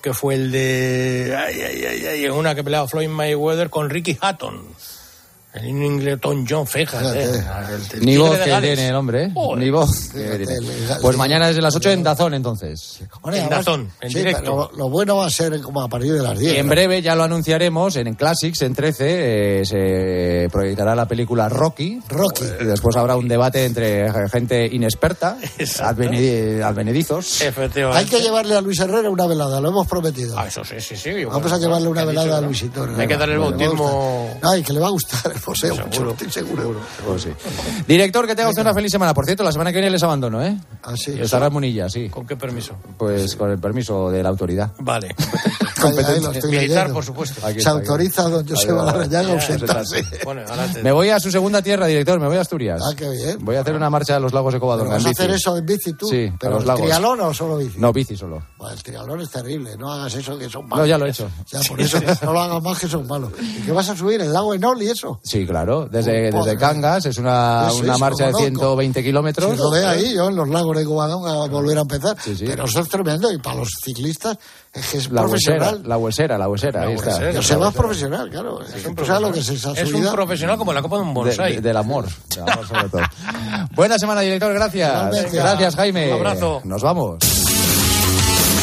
que fue el de. Ay, ay, ay, ay, una que peleaba Floyd Mayweather con Ricky Hatton. El Ingleton John, fíjate. Fíjate. El- el Ni voz que tiene el hombre, ¿eh? Joder. Ni voz. que tiene. Pues mañana desde las 8 en Dazón, entonces. Bueno, En además- Dazón, en sí, directo. lo bueno va a ser como a partir de las 10. Y en ¿no? breve ya lo anunciaremos en Classics, en 13, eh, se proyectará la película Rocky. Rocky. Y después habrá un debate entre gente inexperta, Exacto. advenedi- advenedizos. Efectivamente. Hay que llevarle a Luis Herrera una velada, lo hemos prometido. Ah, eso sí, sí, sí. Vamos bueno, a llevarle una ¿qué ha velada dicho, a? Luisito. Hay que darle el bautismo. Ay, que le va a gustar poseo, Seguro. mucho, estoy seguro. Pues sí. Director, que tenga usted una feliz semana. Por cierto, la semana que viene les abandono, ¿eh? Ah, sí. Estará Munilla, sí. ¿Con qué permiso? Pues con el permiso de la autoridad. Vale. Ahí, ahí lo estoy Militar, leyendo. por supuesto. Aquí Se autoriza a don va. Larrañaga a Ya, ausentarse. Bueno. Me voy a su segunda tierra, director, me voy a Asturias. Ah, qué bien. Voy a hacer una marcha a los lagos de ¿Pero Covadonga. ¿Vas a bici. hacer eso en bici tú? Sí, a ¿Pero los lagos. trialón o solo bici? No, bici solo. Bueno, el triatlón es terrible, no hagas eso que son malos. No, ya lo he hecho. Ya, por eso no lo hagas más que son malos. ¿Y qué vas a subir? ¿El lago Enol y eso? Sí, claro. Desde, desde. Cangas es una, Eso, una eso, marcha de conozco. 120 kilómetros. Lo ve ahí, yo en los lagos de Covadonga a volver a empezar. Pero eso es tremendo y para los ciclistas es que es La huesera, profesional. la huesera, la huesera, ahí está. huesera. Es profesional, claro. ¿Tú sabes lo que es Es un profesional como la copa de un bonsai. de- del amor, del amor sobre todo. Buena semana, director, gracias. Gracias, Jaime. Un abrazo. Nos vamos.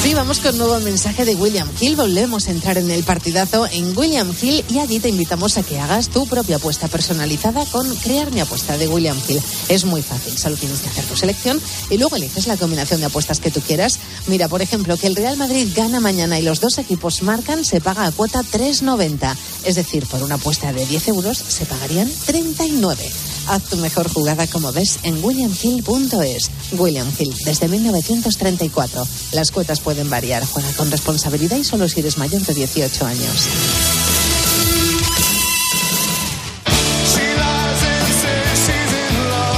Sí, vamos con un nuevo mensaje de William Hill. Volvemos a entrar en el partidazo en William Hill y allí te invitamos a que hagas tu propia apuesta personalizada con Crear mi apuesta de William Hill. Es muy fácil, solo tienes que hacer tu selección y luego eliges la combinación de apuestas que tú quieras. Mira, por ejemplo, que el Real Madrid gana mañana y los dos equipos marcan, se paga a cuota 3,90. Es decir, por una apuesta de 10 euros se pagarían 39. Haz tu mejor jugada como ves en williamhill.es. William Hill, desde 1934. Las cuotas pueden variar. Juega con responsabilidad y solo si eres mayor de 18 años.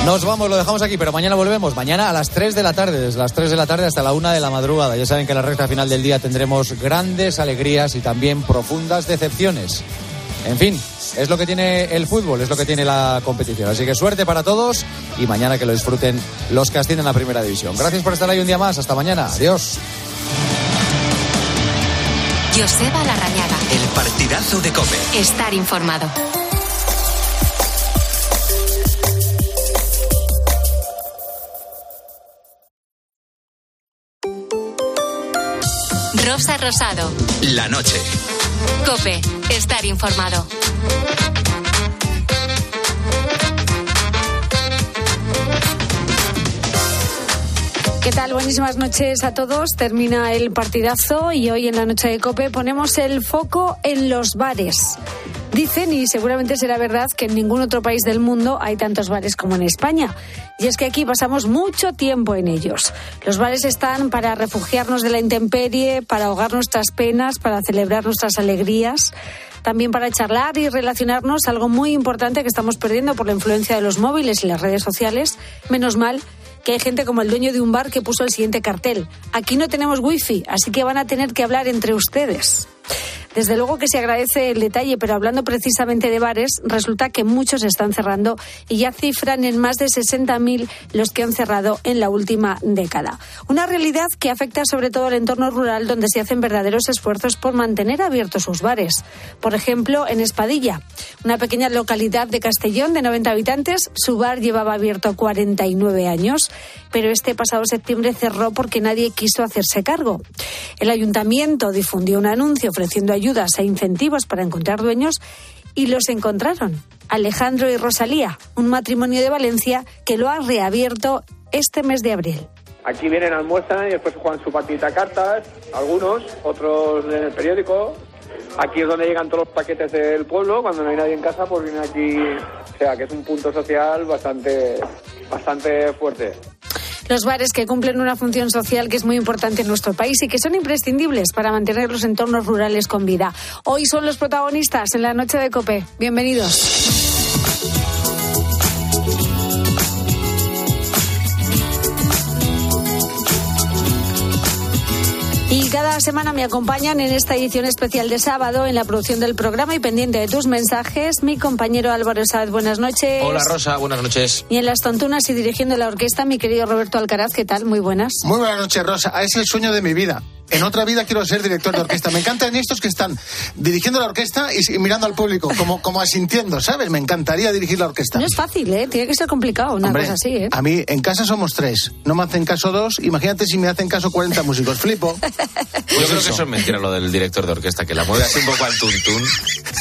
Nos vamos, lo dejamos aquí, pero mañana volvemos. Mañana a las 3 de la tarde, desde las 3 de la tarde hasta la 1 de la madrugada. Ya saben que en la recta final del día tendremos grandes alegrías y también profundas decepciones. En fin, es lo que tiene el fútbol, es lo que tiene la competición. Así que suerte para todos y mañana que lo disfruten los que ascienden a Primera División. Gracias por estar ahí un día más. Hasta mañana. Adiós. Joseba Larrañaga. El partidazo de Cope. Estar informado. Rosa Rosado. La noche. Cope. Estar informado. ¿Qué tal? Buenísimas noches a todos. Termina el partidazo y hoy en la noche de Cope ponemos el foco en los bares. Dicen, y seguramente será verdad, que en ningún otro país del mundo hay tantos bares como en España. Y es que aquí pasamos mucho tiempo en ellos. Los bares están para refugiarnos de la intemperie, para ahogar nuestras penas, para celebrar nuestras alegrías también para charlar y relacionarnos, algo muy importante que estamos perdiendo por la influencia de los móviles y las redes sociales. Menos mal que hay gente como el dueño de un bar que puso el siguiente cartel. Aquí no tenemos wifi, así que van a tener que hablar entre ustedes. Desde luego que se agradece el detalle, pero hablando precisamente de bares, resulta que muchos están cerrando y ya cifran en más de 60.000 los que han cerrado en la última década. Una realidad que afecta sobre todo al entorno rural donde se hacen verdaderos esfuerzos por mantener abiertos sus bares. Por ejemplo, en Espadilla, una pequeña localidad de Castellón de 90 habitantes, su bar llevaba abierto 49 años, pero este pasado septiembre cerró porque nadie quiso hacerse cargo. El ayuntamiento difundió un anuncio ofreciendo ayudas e incentivos para encontrar dueños y los encontraron. Alejandro y Rosalía, un matrimonio de Valencia que lo ha reabierto este mes de abril. Aquí vienen, almuerzan y después juegan su partida a cartas, algunos, otros en el periódico. Aquí es donde llegan todos los paquetes del pueblo, cuando no hay nadie en casa, pues vienen aquí, o sea, que es un punto social bastante, bastante fuerte. Los bares que cumplen una función social que es muy importante en nuestro país y que son imprescindibles para mantener los entornos rurales con vida. Hoy son los protagonistas en la noche de Cope. Bienvenidos. Cada semana me acompañan en esta edición especial de sábado en la producción del programa y pendiente de tus mensajes, mi compañero Álvaro Saez. Buenas noches. Hola Rosa, buenas noches. Y en las tontunas y dirigiendo la orquesta, mi querido Roberto Alcaraz, ¿qué tal? Muy buenas. Muy buenas noches, Rosa. Es el sueño de mi vida. En otra vida quiero ser director de orquesta. Me encantan estos que están dirigiendo la orquesta y, mirando al público, como, como asintiendo, ¿sabes? Me encantaría dirigir la orquesta. No es fácil, ¿eh? Tiene que ser complicado una Hombre, cosa así, ¿eh? A mí en casa somos tres. No me hacen caso dos. Imagínate si me hacen caso 40 músicos. Flipo. Yo creo que eso es mentira lo del director de orquesta, que la mueve así un poco al tuntún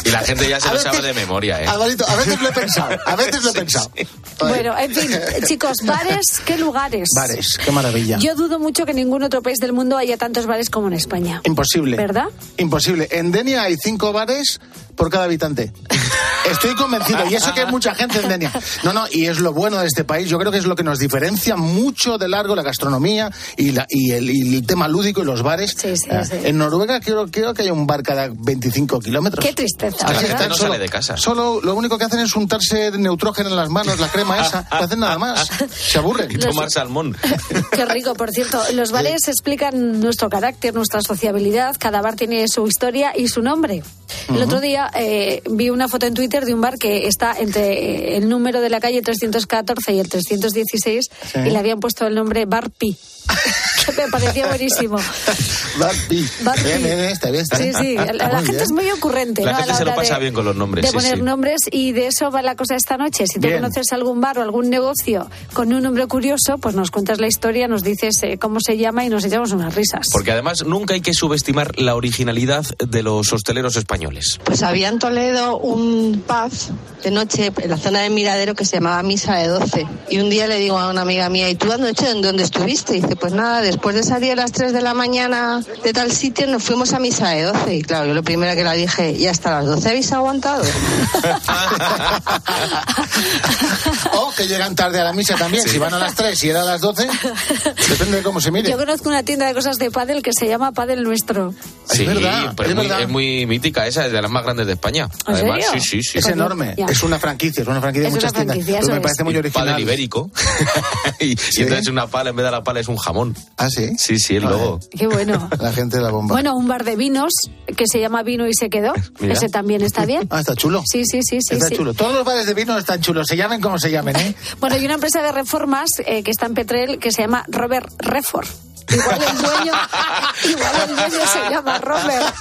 y la gente ya se A lo sabe de memoria, ¿eh? Alvarito, a veces lo he pensado. A veces lo he Sí, pensado. sí. Bueno, en fin, chicos, bares, ¿qué lugares? Bares, qué maravilla. Yo dudo mucho que en ningún otro país del mundo haya tantos bares como en España. Imposible. ¿Verdad? Imposible. En Denia hay cinco bares por cada habitante. Estoy convencido. Y eso que hay mucha gente en Denia. No, no, y es lo bueno de este país. Yo creo que es lo que nos diferencia mucho de largo la gastronomía y, la, y, el, y el tema lúdico y los bares. Sí, sí, Ah, sí. En Noruega creo, creo que hay un bar cada 25 kilómetros. Qué tristeza, La Así gente no solo- sale de casa. Solo lo único que hacen es untarse neutrógeno en las manos, la crema esa. No hacen nada más. Se aburren. Y tomar salmón. Qué rico, por cierto. Los bares explican nuestro carácter, nuestra sociabilidad. Cada bar tiene su historia y su nombre. El otro día eh, vi una foto en Twitter de un bar que está entre eh, el número de la calle 314 y el 316 Sí. y le habían puesto el nombre Bar Pi. que me parecía buenísimo. Barpi. Bien, bien, está bien, está Sí, bien. sí, la, la Muy gente bien. es muy ocurrente. La ¿no? A gente se lo pasa de- bien con los nombres, De sí, poner sí. nombres y de eso va la cosa esta noche. Si tú Bien. conoces algún bar o algún negocio con un nombre curioso, pues nos cuentas la historia, nos dices eh, cómo se llama y nos echamos unas risas. Porque además nunca hay que subestimar la originalidad de los hosteleros españoles. Pues había en Toledo un pub de noche en la zona del Miradero que se llamaba Misa de 12. Y un día le digo a una amiga mía, ¿y tú anoche en dónde estuviste? Y dice, pues nada, después de salir a las 3 de la mañana de tal sitio nos fuimos a Misa de 12. Y claro, yo lo primero que le dije, ¿y hasta las 12 habéis aguantado? O que llegan tarde a la misa también. Si van a las 3 y era a las 12, depende de cómo se mire. Yo conozco una tienda de cosas de pádel que se llama Pádel Nuestro. Es Sí, verdad, pero es es, muy, verdad. es muy mítica esa, es de las más grandes de España. ¿En Además, serio? sí, sí, sí. Es Coño, enorme. ya. Es una franquicia, es una franquicia de Es muchas una tiendas. franquicia, Pero me parece es. muy original. Padel ibérico. y, y entonces una pala, en vez de la pala, es un jamón. Ah, sí. Sí, sí, el logo. Qué bueno. La gente de la bomba. Bueno, un bar de vinos que se llama Vino y se quedó. Mira. Ese también está bien. Ah, está chulo. Sí, sí, sí, sí. está sí. chulo. Todos los bares de vino están chulos. Se llamen como se llamen, ¿eh? Bueno, hay una empresa de reformas eh, que está en Petrel que se llama Robert Refor. Igual el dueño, igual el dueño se llama Robert.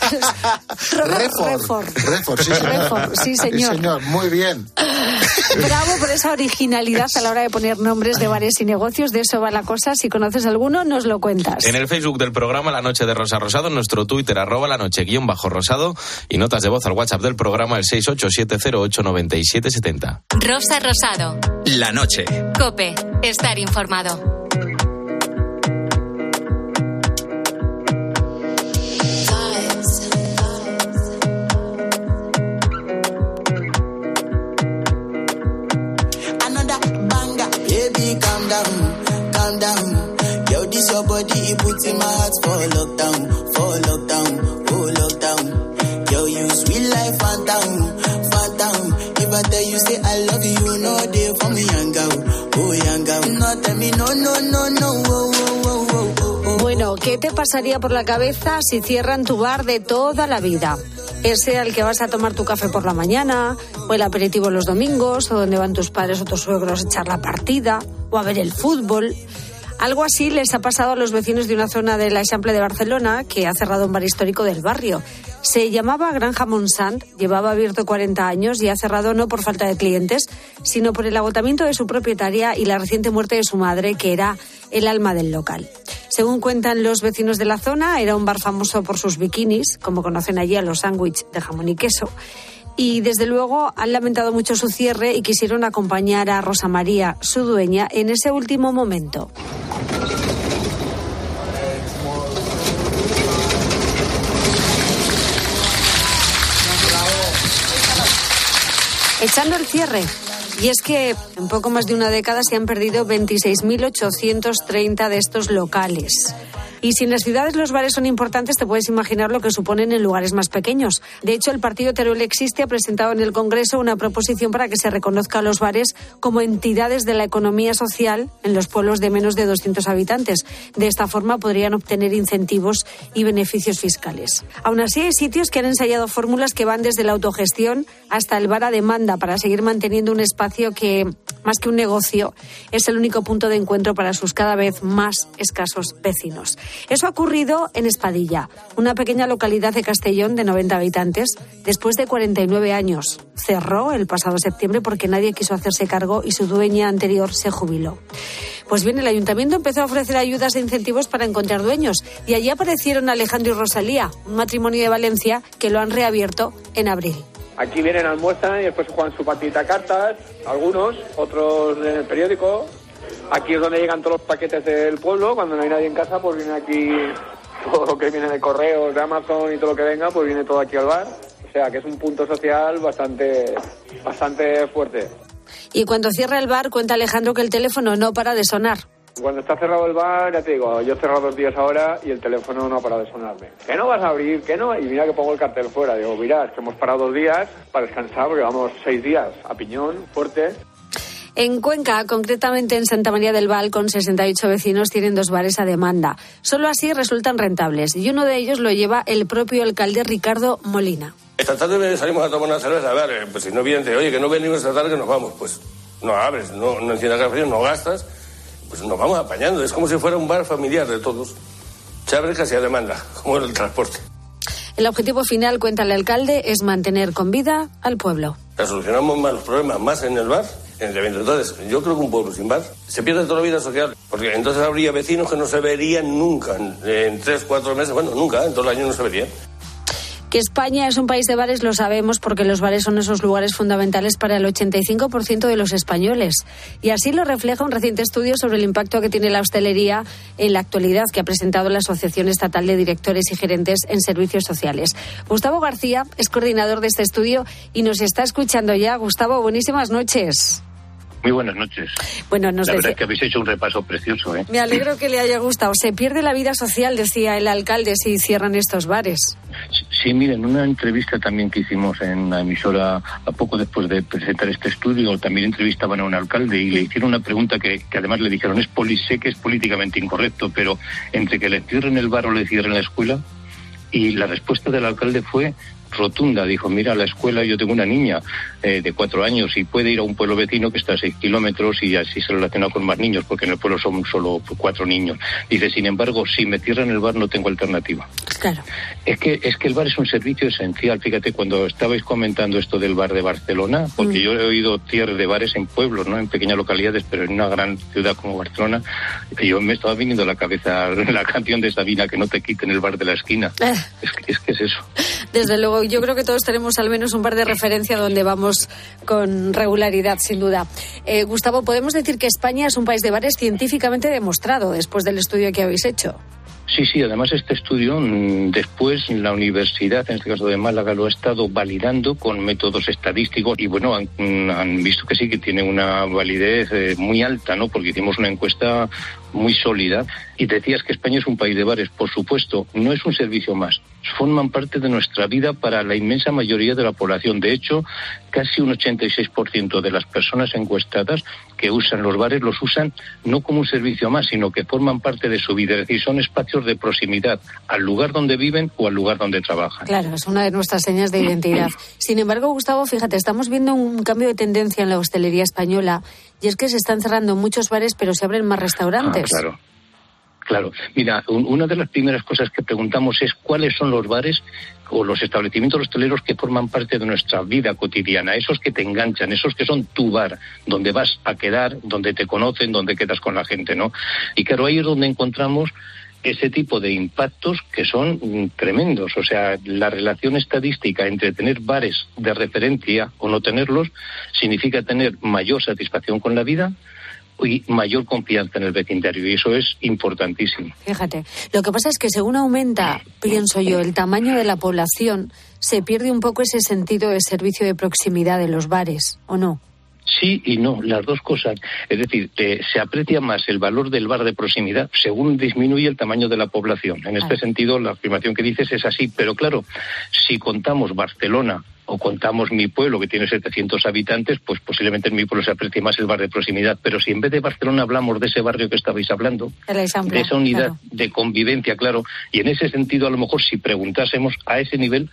Robert Refor. Refor. Refor, sí, señor. Refor, sí, señor. Sí, señor. Muy bien. Bravo por esa originalidad a la hora de poner nombres de bares y negocios. De eso va la cosa. Si conoces alguno, nos lo cuentas. En el Facebook del programa La Noche de Rosa Rosado, en nuestro Twitter, arroba la noche guion bajo rosado, y notas de voz al WhatsApp del programa, el 687089770. Rosa Rosado. La noche. Cope. Estar informado. Down. Yo, this your body, it puts in my heart for lockdown, for lockdown, oh lockdown. Yo, you sweet life, phantom, phantom. If I tell you say I love you, you know for me, young girl, oh young girl. No, tell me no, no, no, no, oh, oh, oh, oh. Bueno, ¿qué te pasaría por la cabeza si cierran tu bar de toda la vida? Ese al que vas a tomar tu café por la mañana, o el aperitivo los domingos, o donde van tus padres o tus suegros a echar la partida, o a ver el fútbol. Algo así les ha pasado a los vecinos de una zona del Eixample de Barcelona que ha cerrado un bar histórico del barrio. Se llamaba Granja Monsant, llevaba abierto 40 años y ha cerrado no por falta de clientes, sino por el agotamiento de su propietaria y la reciente muerte de su madre, que era el alma del local. Según cuentan los vecinos de la zona, era un bar famoso por sus bikinis, como conocen allí a los sándwiches de jamón y queso. Y desde luego han lamentado mucho su cierre y quisieron acompañar a Rosa María, su dueña, en ese último momento. Echando el cierre. Y es que en poco más de una década se han perdido 26.830 de estos locales. Y si en las ciudades los bares son importantes, te puedes imaginar lo que suponen en lugares más pequeños. De hecho, el partido Teruel Existe ha presentado en el Congreso una proposición para que se reconozca a los bares como entidades de la economía social en los pueblos de menos de 200 habitantes. De esta forma podrían obtener incentivos y beneficios fiscales. Aún así, hay sitios que han ensayado fórmulas que van desde la autogestión hasta el bar a demanda para seguir manteniendo un espacio que más que un negocio, es el único punto de encuentro para sus cada vez más escasos vecinos. Eso ha ocurrido en Espadilla, una pequeña localidad de Castellón de 90 habitantes, después de 49 años. Cerró el pasado septiembre porque nadie quiso hacerse cargo y su dueña anterior se jubiló. Pues bien, el ayuntamiento empezó a ofrecer ayudas e incentivos para encontrar dueños y allí aparecieron Alejandro y Rosalía, un matrimonio de Valencia que lo han reabierto en abril. Aquí vienen, almuerzan y después juegan su partida cartas, algunos, otros en el periódico. Aquí es donde llegan todos los paquetes del pueblo, cuando no hay nadie en casa, pues viene aquí todo lo que viene de correos, de Amazon y todo lo que venga, pues viene todo aquí al bar. O sea que es un punto social bastante, bastante fuerte. Y cuando cierra el bar, cuenta Alejandro que el teléfono no para de sonar. Cuando está cerrado el bar, ya te digo, yo he cerrado dos días ahora y el teléfono no ha parado de sonarme. ¿Que no vas a abrir? ¿Que no? Y mira que pongo el cartel fuera. Digo, mira, es que hemos parado dos días para descansar porque vamos seis días a piñón, fuerte. En Cuenca, concretamente en Santa María del Val, con 68 vecinos, tienen dos bares a demanda. Solo así resultan rentables y uno de ellos lo lleva el propio alcalde Ricardo Molina. Esta tarde salimos a tomar una cerveza. A ver, eh, pues si no vienen, oye, que no venimos esta tarde, que nos vamos. Pues no abres, no, no enciendas café, no gastas. Pues nos vamos apañando. Es como si fuera un bar familiar de todos. Se abre casi a demanda, como el transporte. El objetivo final, cuenta el alcalde, es mantener con vida al pueblo. La solucionamos más los problemas más en el bar, en. Entonces, yo creo que un pueblo sin bar se pierde toda la vida social. Porque entonces habría vecinos que no se verían nunca en, en tres, cuatro meses. Bueno, nunca, en todo el año no se verían. Que España es un país de bares lo sabemos porque los bares son esos lugares fundamentales para el 85% de los españoles. Y así lo refleja un reciente estudio sobre el impacto que tiene la hostelería en la actualidad que ha presentado la Asociación Estatal de Directores y Gerentes en Servicios Sociales. Gustavo García es coordinador de este estudio y nos está escuchando ya. Gustavo, buenísimas noches. Muy buenas noches. Bueno, nos la verdad es que habéis hecho un repaso precioso, ¿eh? Me alegro que le haya gustado. Se pierde la vida social, decía el alcalde, si cierran estos bares. Sí, miren, una entrevista también que hicimos en la emisora a poco después de presentar este estudio, también entrevistaban a un alcalde y le hicieron una pregunta que, que además le dijeron, es poli, sé que es políticamente incorrecto, pero entre que le cierren el bar o le cierren la escuela, y la respuesta del alcalde fue rotunda. Dijo, mira, la escuela, yo tengo una niña eh, de cuatro años y puede ir a un pueblo vecino que está a seis kilómetros y así se relaciona con más niños, porque en el pueblo son solo cuatro niños. Dice, sin embargo, si me cierran el bar no tengo alternativa. Claro. Es que, es que el bar es un servicio esencial. Fíjate, cuando estabais comentando esto del bar de Barcelona, porque Mm. yo he oído cierre de bares en pueblos, ¿no? En pequeñas localidades, pero en una gran ciudad como Barcelona, yo me estaba viniendo a la cabeza la canción de Sabina, que no te quiten el bar de la esquina. Eh, Es que es, que es eso. Desde luego, yo creo que todos tenemos al menos un bar de referencia donde vamos con regularidad, sin duda. Eh, Gustavo, podemos decir que España es un país de bares científicamente demostrado después del estudio que habéis hecho. Sí, sí, además este estudio mm, después la universidad, en este caso de Málaga, lo ha estado validando con métodos estadísticos y bueno, han, mm, visto que sí, que tiene una validez eh, muy alta, ¿no? Porque hicimos una encuesta muy sólida y decías que España es un país de bares, por supuesto, no es un servicio más, forman parte de nuestra vida para la inmensa mayoría de la población. De hecho, casi un 86% de las personas encuestadas que usan los bares los usan no como un servicio más, sino que forman parte de su vida, es decir, son espacios de proximidad al lugar donde viven o al lugar donde trabajan. Claro, es una de nuestras señas de identidad. Sin embargo, Gustavo, fíjate, estamos viendo un cambio de tendencia en la hostelería española y es que se están cerrando muchos bares, pero se abren más restaurantes. Ah, claro. Claro. Mira, un- una de las primeras cosas que preguntamos es cuáles son los bares o los establecimientos hosteleros que forman parte de nuestra vida cotidiana, esos que te enganchan, esos que son tu bar, donde vas a quedar, donde te conocen, donde quedas con la gente, ¿no? Y claro, ahí es donde encontramos ese tipo de impactos que son mm, tremendos. O sea, la relación estadística entre tener bares de referencia o no tenerlos significa tener mayor satisfacción con la vida y mayor confianza en el vecindario. Y eso es importantísimo. Fíjate, lo que pasa es que según aumenta, pienso yo, el tamaño de la población, se pierde un poco ese sentido de servicio de proximidad de los bares, ¿o no? Sí y no, las dos cosas. Es decir, eh, se aprecia más el valor del bar de proximidad según disminuye el tamaño de la población. En este sentido, la afirmación que dices es así. Pero claro, si contamos Barcelona o contamos mi pueblo, que tiene 700 habitantes, pues posiblemente en mi pueblo se aprecie más el bar de proximidad. Pero si en vez de Barcelona hablamos de ese barrio que estabais hablando, de esa unidad claro. de convivencia, claro. Y en ese sentido, a lo mejor, si preguntásemos a ese nivel,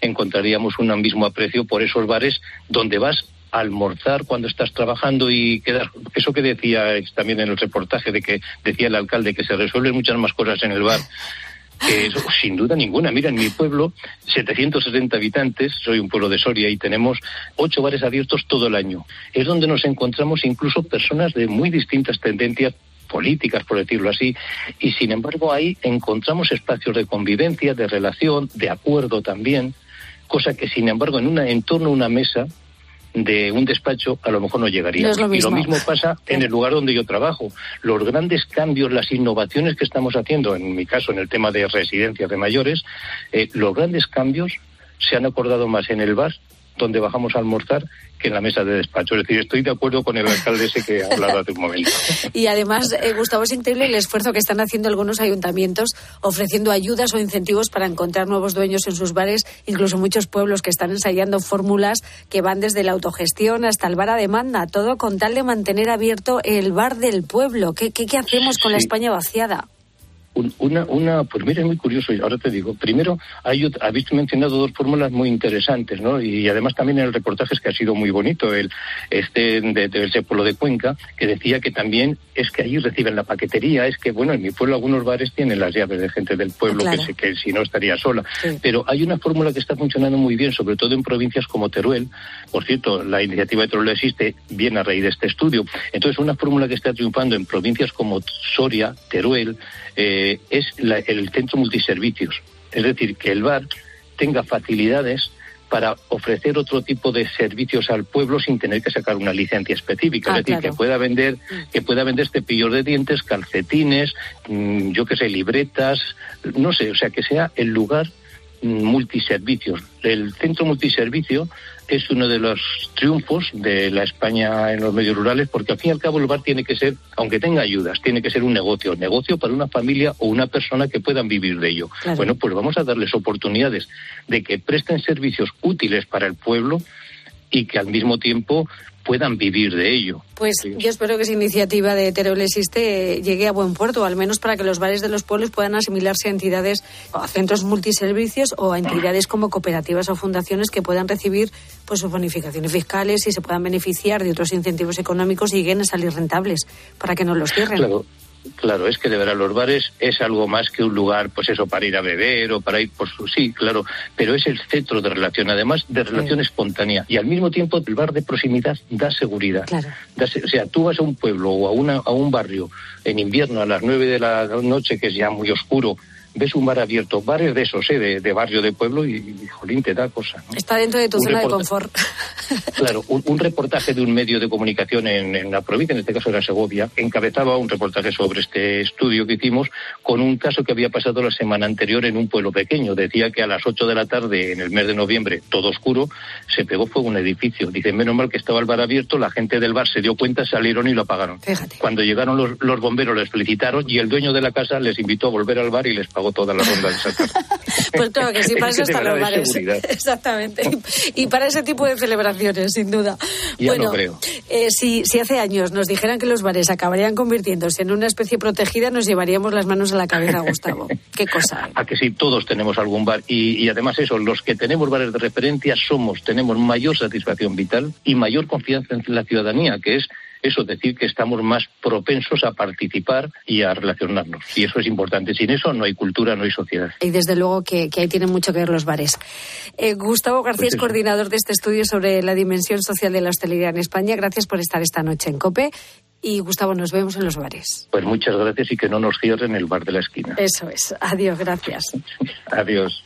encontraríamos un mismo aprecio por esos bares donde vas almorzar cuando estás trabajando y quedar eso que decía también en el reportaje de que decía el alcalde que se resuelven muchas más cosas en el bar eso, sin duda ninguna. Mira, en mi pueblo, 770 habitantes, soy un pueblo de Soria y tenemos ocho bares abiertos todo el año. Es donde nos encontramos incluso personas de muy distintas tendencias políticas, por decirlo así, y sin embargo ahí encontramos espacios de convivencia, de relación, de acuerdo también, cosa que sin embargo en, una, en torno a una mesa de un despacho a lo mejor no llegaría. No es lo Y lo mismo. mismo pasa en el lugar donde yo trabajo. Los grandes cambios, las innovaciones que estamos haciendo, en mi caso en el tema de residencias de mayores, eh, los grandes cambios se han acordado más en el bar donde bajamos a almorzar que en la mesa de despacho. Es decir, estoy de acuerdo con el alcalde ese que ha hablado hace un momento. Y además, eh, Gustavo, es increíble el esfuerzo que están haciendo algunos ayuntamientos ofreciendo ayudas o incentivos para encontrar nuevos dueños en sus bares, incluso muchos pueblos que están ensayando fórmulas que van desde la autogestión hasta el bar a demanda, todo con tal de mantener abierto el bar del pueblo. ¿Qué, qué, qué hacemos con la. España vaciada? Un- Una, una, pues mira, es muy curioso, y ahora te digo, primero, hay, habéis mencionado dos fórmulas muy interesantes, ¿no? Y además también en el reportaje es que ha sido muy bonito, el este de, de ese pueblo de Cuenca, que decía que también es que allí reciben la paquetería, es que, bueno, en mi pueblo algunos bares tienen las llaves de gente del pueblo, Claro. que, se- que si no estaría sola. Sí. Pero hay una fórmula que está funcionando muy bien, sobre todo en provincias como Teruel. Por cierto, la iniciativa de Teruel existe bien a raíz de este estudio. Entonces, una fórmula que está triunfando en provincias como Soria, Teruel, eh, es la- el centro multiservicios. Es decir, que el bar tenga facilidades para ofrecer otro tipo de servicios al pueblo sin tener que sacar una licencia específica. Ah, es decir, claro. que pueda vender, que pueda vender cepillos de dientes, calcetines, mm, yo qué sé, libretas, no sé, o sea, que sea el lugar mm, multiservicios. El centro multiservicio es uno de los triunfos de la España en los medios rurales, porque al fin y al cabo el bar tiene que ser, aunque tenga ayudas, tiene que ser un negocio, negocio para una familia o una persona que puedan vivir de ello. Claro. Bueno, pues vamos a darles oportunidades de que presten servicios útiles para el pueblo y que al mismo tiempo puedan vivir de ello. Pues yo espero que esa iniciativa de Teruel existe llegue a buen puerto, al menos para que los bares de los pueblos puedan asimilarse a entidades, o a centros multiservicios o a entidades como cooperativas o fundaciones que puedan recibir pues sus bonificaciones fiscales y se puedan beneficiar de otros incentivos económicos y lleguen a salir rentables para que no los cierren. Claro, claro, es que de verdad los bares es algo más que un lugar, pues eso, para ir a beber o para ir por su sí, claro, pero es el centro de relación, además de relación espontánea. Y al mismo tiempo el bar de proximidad da seguridad. Claro. Da o sea, tú vas a un pueblo o a, una, a un barrio en invierno a las nueve de la noche, que es ya muy oscuro, ves un bar abierto, bares de esos, ¿eh? de, de barrio, de pueblo, y, y, jolín, te da cosa. ¿no? Está dentro de tu Un zona de confort. Claro, un, un reportaje de un medio de comunicación en, en la provincia, en este caso era Segovia, encabezaba un reportaje sobre este estudio que hicimos con un caso que había pasado la semana anterior en un pueblo pequeño. Decía que a las 8 de la tarde, en el mes de noviembre, todo oscuro, se pegó fuego un edificio. Dice, menos mal que estaba el bar abierto, la gente del bar se dio cuenta, salieron y lo apagaron. Fíjate. Cuando llegaron los, los bomberos les felicitaron y el dueño de la casa les invitó a volver al bar y les pagó toda la ronda de esa tarde. Pues claro que sí, para Es eso están los bares. Exactamente. Y para ese tipo de celebraciones, sin duda. Ya bueno, lo creo. eh, si, si hace años nos dijeran que los bares acabarían convirtiéndose en una especie protegida, nos llevaríamos las manos a la cabeza, Gustavo. Qué cosa. ¿eh? A que sí, todos tenemos algún bar. Y, y además eso, los que tenemos bares de referencia somos, tenemos mayor satisfacción vital y mayor confianza en la ciudadanía, que es eso, decir que estamos más propensos a participar y a relacionarnos. Y eso es importante. Sin eso no hay cultura, no hay sociedad. Y desde luego que, que ahí tienen mucho que ver los bares. Eh, Gustavo García Pues es coordinador de este estudio sobre la dimensión social de la hostelería en España. Gracias por estar esta noche en COPE. Y Gustavo, nos vemos en los bares. Pues muchas gracias y que no nos cierren el bar de la esquina. Eso es. Adiós, gracias. Adiós.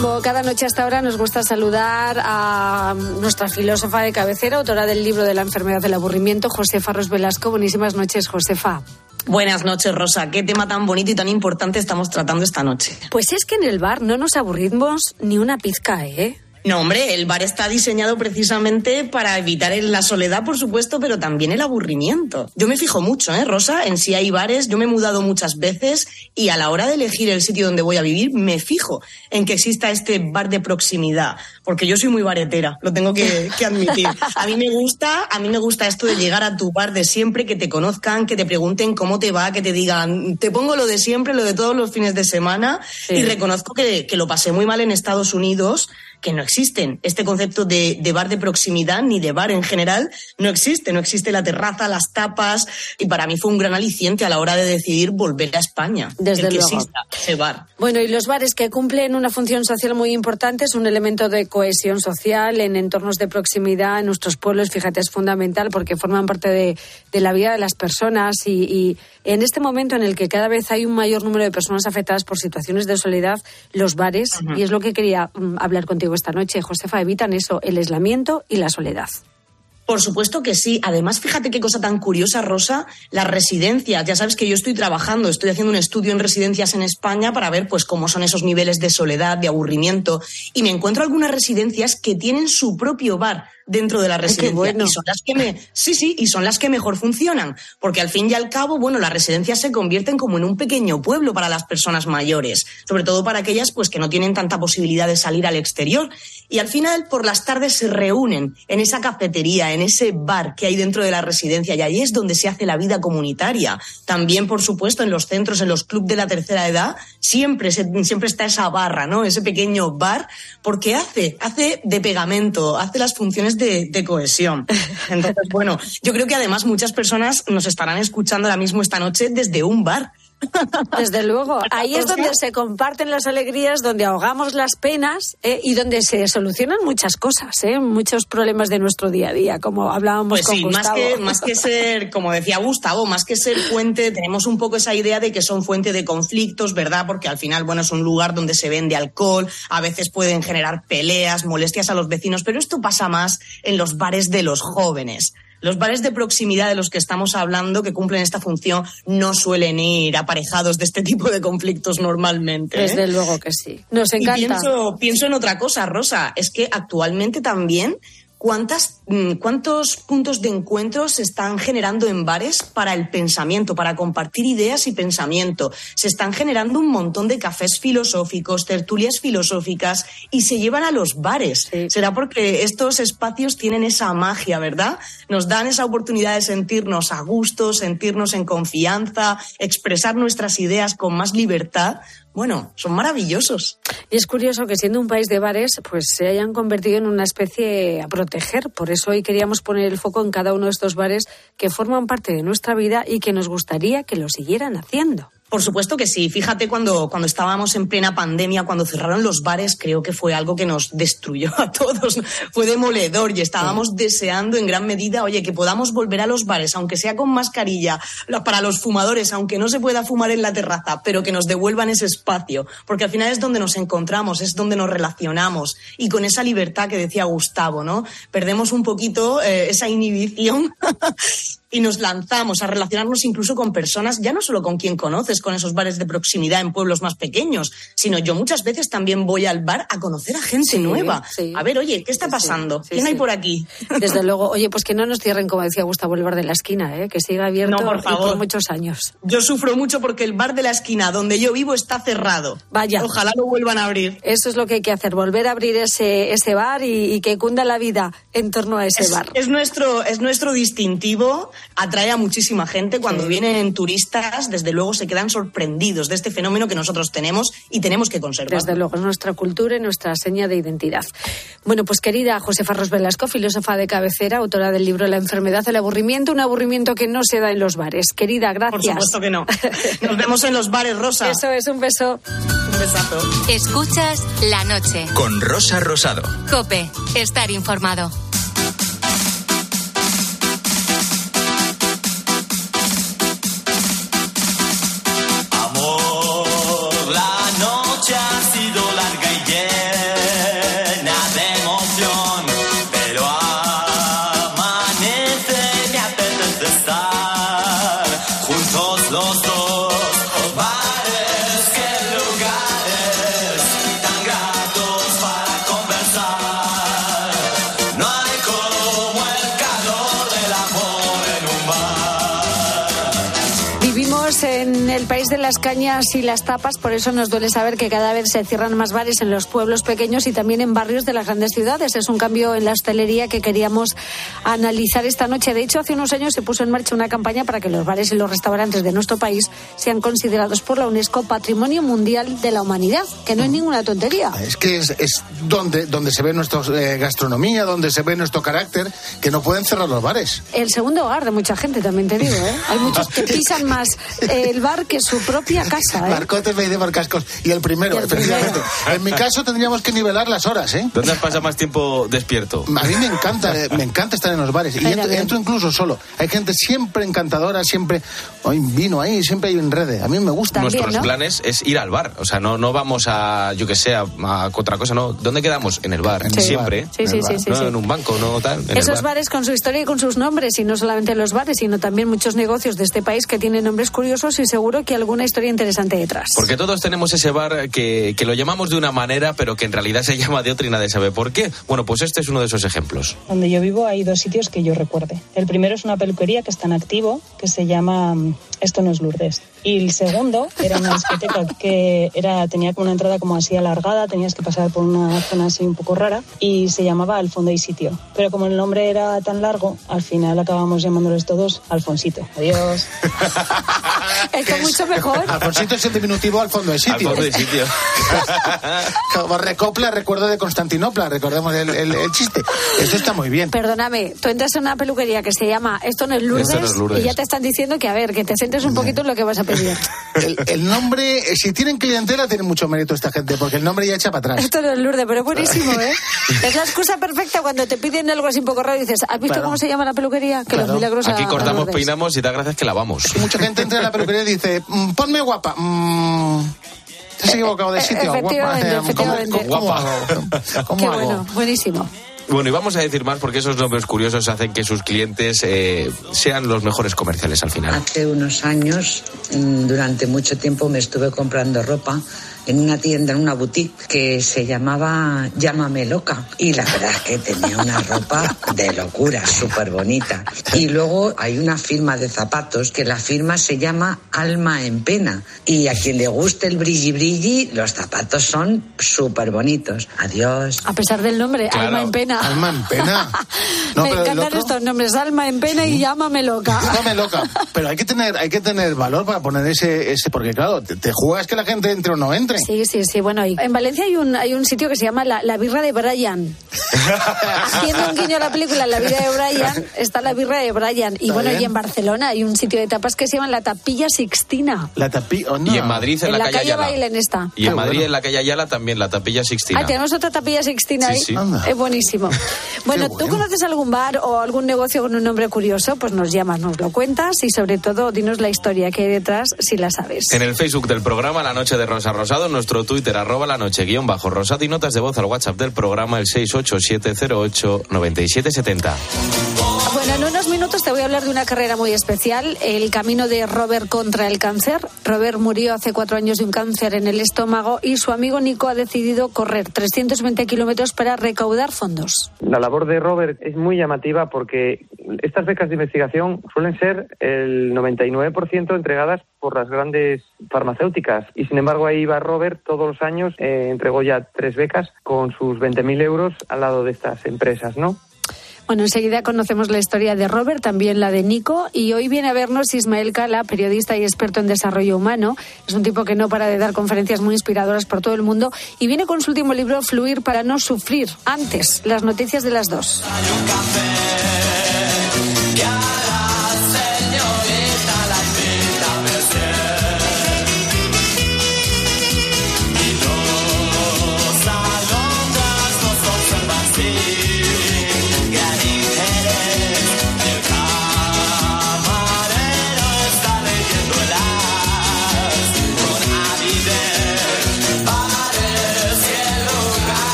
Como cada noche hasta ahora nos gusta saludar a nuestra filósofa de cabecera, autora del libro de la enfermedad del aburrimiento, Josefa Ros Velasco. Buenísimas noches, Josefa. Buenas noches, Rosa. Qué tema tan bonito y tan importante estamos tratando esta noche. Pues es que en el bar no nos aburrimos ni una pizca, ¿eh? No, hombre, el bar está diseñado precisamente para evitar la soledad, por supuesto, pero también el aburrimiento. Yo me fijo mucho, ¿eh, Rosa? En si hay bares. Yo me he mudado muchas veces y a la hora de elegir el sitio donde voy a vivir, me fijo en que exista este bar de proximidad. Porque yo soy muy baretera, lo tengo que, que admitir. A mí me gusta, a mí me gusta esto de llegar a tu bar de siempre, que te conozcan, que te pregunten cómo te va, que te digan, te pongo lo de siempre, lo de todos los fines de semana. Y reconozco que, que lo pasé muy mal en Estados Unidos que no existen. Este concepto de, de, bar de proximidad ni de bar en general no existe. No existe la terraza, las tapas. Y para mí fue un gran aliciente a la hora de decidir volver a España. Desde el que luego. exista ese bar. Bueno, y los bares que cumplen una función social muy importante es un elemento de cohesión social en entornos de proximidad en nuestros pueblos. Fíjate, es fundamental porque forman parte de, de la vida de las personas y, y en este momento en el que cada vez hay un mayor número de personas afectadas por situaciones de soledad, los bares, uh -huh. y es lo que quería um, hablar contigo esta noche, Josefa, evitan eso, el aislamiento y la soledad. Por supuesto que sí. Además, fíjate qué cosa tan curiosa, Rosa, las residencias. Ya sabes que yo estoy trabajando, estoy haciendo un estudio en residencias en España para ver pues cómo son esos niveles de soledad, de aburrimiento. Y me encuentro algunas residencias que tienen su propio bar dentro de la residencia. bueno. Y son las que me, sí, sí, y son las que mejor funcionan. Porque al fin y al cabo, bueno, las residencias se convierten como en un pequeño pueblo para las personas mayores. Sobre todo para aquellas pues que no tienen tanta posibilidad de salir al exterior. Y al final, por las tardes se reúnen en esa cafetería, en ese bar que hay dentro de la residencia. Y ahí es donde se hace la vida comunitaria. También, por supuesto, en los centros, en los clubes de la tercera edad, siempre, siempre está esa barra, ¿no? Ese pequeño bar, porque hace, hace de pegamento, hace las funciones de, de, cohesión. Entonces, bueno, yo creo que además muchas personas nos estarán escuchando ahora mismo esta noche desde un bar. Desde luego, ahí es donde se comparten las alegrías, donde ahogamos las penas eh, y donde se solucionan muchas cosas, eh, muchos problemas de nuestro día a día, como hablábamos pues con sí, Gustavo. Más que, más que ser, como decía Gustavo, más que ser fuente, tenemos un poco esa idea de que son fuente de conflictos, ¿verdad? Porque al final, bueno, es un lugar donde se vende alcohol, a veces pueden generar peleas, molestias a los vecinos, pero esto pasa más en los bares de los jóvenes. Los bares de proximidad de los que estamos hablando, que cumplen esta función, no suelen ir aparejados de este tipo de conflictos normalmente. ¿eh? Desde luego que sí. Nos encanta. Y pienso, pienso en otra cosa, Rosa. Es que actualmente también ¿Cuántas, ¿Cuántos puntos de encuentro se están generando en bares para el pensamiento, para compartir ideas y pensamiento? Se están generando un montón de cafés filosóficos, tertulias filosóficas y se llevan a los bares. Sí. Será porque estos espacios tienen esa magia, ¿verdad? Nos dan esa oportunidad de sentirnos a gusto, sentirnos en confianza, expresar nuestras ideas con más libertad bueno, son maravillosos. Y es curioso que siendo un país de bares, pues se hayan convertido en una especie a proteger. Por eso hoy queríamos poner el foco en cada uno de estos bares que forman parte de nuestra vida y que nos gustaría que lo siguieran haciendo. Por supuesto que sí. Fíjate cuando, cuando estábamos en plena pandemia, cuando cerraron los bares, creo que fue algo que nos destruyó a todos. Fue demoledor y estábamos sí. deseando en gran medida, oye, que podamos volver a los bares, aunque sea con mascarilla, para los fumadores, aunque no se pueda fumar en la terraza, pero que nos devuelvan ese espacio. Porque al final es donde nos encontramos, es donde nos relacionamos. Y con esa libertad que decía Gustavo, ¿no? Perdemos un poquito eh, esa inhibición y nos lanzamos a relacionarnos incluso con personas, ya no solo con quien conoces, con esos bares de proximidad en pueblos más pequeños, sino yo muchas veces también voy al bar a conocer a gente sí, nueva. Sí. A ver, oye, ¿qué está pasando? Sí, ¿Quién hay por aquí? Desde luego, oye, pues que no nos cierren, como decía Gustavo, el bar de la esquina, ¿eh? que siga abierto no, por, favor. Y por muchos años. Yo sufro mucho porque el bar de la esquina donde yo vivo está cerrado. Vaya. Ojalá lo vuelvan a abrir. Eso es lo que hay que hacer, volver a abrir ese, ese bar y, y que cunda la vida en torno a ese es, bar. Es nuestro, es nuestro distintivo, atrae a muchísima gente. Cuando sí. vienen turistas, desde luego se quedan sorprendidos de este fenómeno que nosotros tenemos y tenemos que conservar. Desde luego, es nuestra cultura y nuestra seña de identidad. Bueno, pues querida Josefa Ros Velasco, filósofa de cabecera, autora del libro La enfermedad del aburrimiento, un aburrimiento que no se da en los bares. Querida, gracias. Por supuesto que no. Nos vemos en los bares, Rosa. Eso es, un beso. Un besazo. Escuchas la noche. Con Rosa Rosado. Cope, estar informado. En el país de las cañas y las tapas, por eso nos duele saber que cada vez se cierran más bares en los pueblos pequeños y también en barrios de las grandes ciudades. Es un cambio en la hostelería que queríamos analizar esta noche. De hecho, hace unos años se puso en marcha una campaña para que los bares y los restaurantes de nuestro país sean considerados por la UNESCO Patrimonio Mundial de la Humanidad, que no es ninguna tontería. Es que es, es donde, donde se ve nuestra eh, gastronomía, donde se ve nuestro carácter, que no pueden cerrar los bares. El segundo hogar de mucha gente, también te digo. ¿eh? Hay muchos que pisan más el bar que su propia casa. ¿eh? Marcotes me dice Marcascos. Y el primero, Y el efectivamente. En mi caso tendríamos que nivelar las horas, ¿eh? ¿Dónde has pasado más tiempo despierto? A mí me encanta, me encanta estar en los bares. Y entro, entro incluso solo. Hay gente siempre encantadora, siempre hay vino ahí, siempre hay un enrede. A mí me gusta. Nuestros planes es ir al bar. O sea, no, no vamos a, yo que sé, a, a otra cosa, no. ¿Dónde quedamos? En el bar. Sí. Siempre. Sí, sí, sí, bar. sí, no sí. en un banco, no tal. En el Esos bar. bares con su historia y con sus nombres, y no solamente los bares, sino también muchos negocios de este país que tienen nombres curiosos y seguro que alguna historia interesante detrás. Porque todos tenemos ese bar que, que lo llamamos de una manera, pero que en realidad se llama de otra y nadie sabe por qué. Bueno, pues este es uno de esos ejemplos. Donde yo vivo hay dos sitios que yo recuerde. El primero es una peluquería que está en activo, que se llama mm, Esto no es Lourdes. Y el segundo era una discoteca que era, tenía como una entrada como así alargada, tenías que pasar por una zona así un poco rara y se llamaba Al fondo hay sitio. Pero como el nombre era tan largo, al final acabamos llamándoles todos Alfonsito. Adiós. Esto es mucho mejor. Alfonsito es el diminutivo al fondo de sitio. Al fondo de sitio. Como recopla recuerdo de Constantinopla, recordemos el, el- el chiste. Esto está muy bien. Perdóname, tú entras en una peluquería que se llama Esto no es Lourdes, Esto no es Lourdes. y ya te están diciendo que, a ver, que te centres un poquito en lo que vas a pedir. El, el nombre, eh, si tienen clientela, tiene mucho mérito esta gente, porque el nombre ya echa para atrás. Esto no es Lourdes, pero es buenísimo, ¿eh? Es la excusa perfecta cuando te piden algo así un poco raro y dices, ¿has visto Claro. cómo se llama la peluquería? Que los Claro. milagros a- Aquí a cortamos, peinamos y da gracias que lavamos. Mucha gente entra en la peluquería y dice, "Mm, ponme guapa. Mm, te has equivocado de Eh, sitio. guapa. efectivamente, Eh, ¿cómo- efectivamente. ¿Cómo, cómo hago? ¿Cómo Qué hago? bueno, buenísimo. Bueno, y vamos a decir más porque esos nombres curiosos hacen que sus clientes eh, sean los mejores comerciales al final. Hace unos años, mm, durante mucho tiempo, me estuve comprando ropa en una tienda, en una boutique que se llamaba Llámame Loca. Y la verdad es que tenía una ropa de locura, súper bonita. Y luego hay una firma de zapatos que la firma se llama Alma en Pena. Y a quien le guste el brilli brilli, los zapatos son súper bonitos. Adiós. A pesar del nombre, Claro, Alma en Pena. Alma en Pena. No, Me encantan estos nombres, Alma en Pena y Llámame Loca. Llámame loca. Pero hay que tener, hay que tener valor para poner ese, ese porque claro, te, te juegas que la gente entre o no entre. Sí, sí, sí. Bueno, y en Valencia hay un, hay un sitio que se llama La, la Birra de Brian. Haciendo un guiño a la película La vida de Brian, está la Birra de Brian. Y bueno, bien. y en Barcelona hay un sitio de tapas que se llama La Tapilla Sixtina. La tapí, oh, no. Y en Madrid, en, En la calle calle Ayala. Bailen está. Y en Madrid, en la calle Ayala, también la tapilla Sixtina. Ah, tenemos otra tapilla Sixtina Sí, ahí. sí. Es buenísimo. Bueno, ¿tú conoces algún bar o algún negocio con un nombre curioso? Pues nos llamas, nos lo cuentas y sobre todo dinos la historia que hay detrás si la sabes. En el Facebook del programa La Noche de Rosa Rosado, en nuestro Twitter, arroba la noche guion bajo rosado y notas de voz al WhatsApp del programa el 687089770. Bueno, en unos minutos te voy a hablar de una carrera muy especial, el camino de Robert contra el cáncer. Robert murió hace cuatro años de un cáncer en el estómago y su amigo Nico ha decidido correr 320 kilómetros para recaudar fondos. La labor de Robert es muy llamativa porque estas becas de investigación suelen ser el 99% entregadas por las grandes farmacéuticas y sin embargo ahí va Robert todos los años, eh, entregó ya tres becas con sus 20.000 euros al lado de estas empresas, ¿no? Bueno, enseguida conocemos la historia de Robert, también la de Nico, y hoy viene a vernos Ismael Cala, periodista y experto en desarrollo humano. Es un tipo que no para de dar conferencias muy inspiradoras por todo el mundo y viene con su último libro, Fluir para no sufrir. Antes, las noticias de las dos.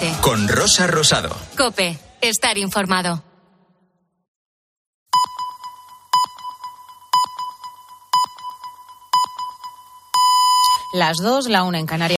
Noche. Con Rosa Rosado. Cope, estar informado. Las dos, la una en Canarias.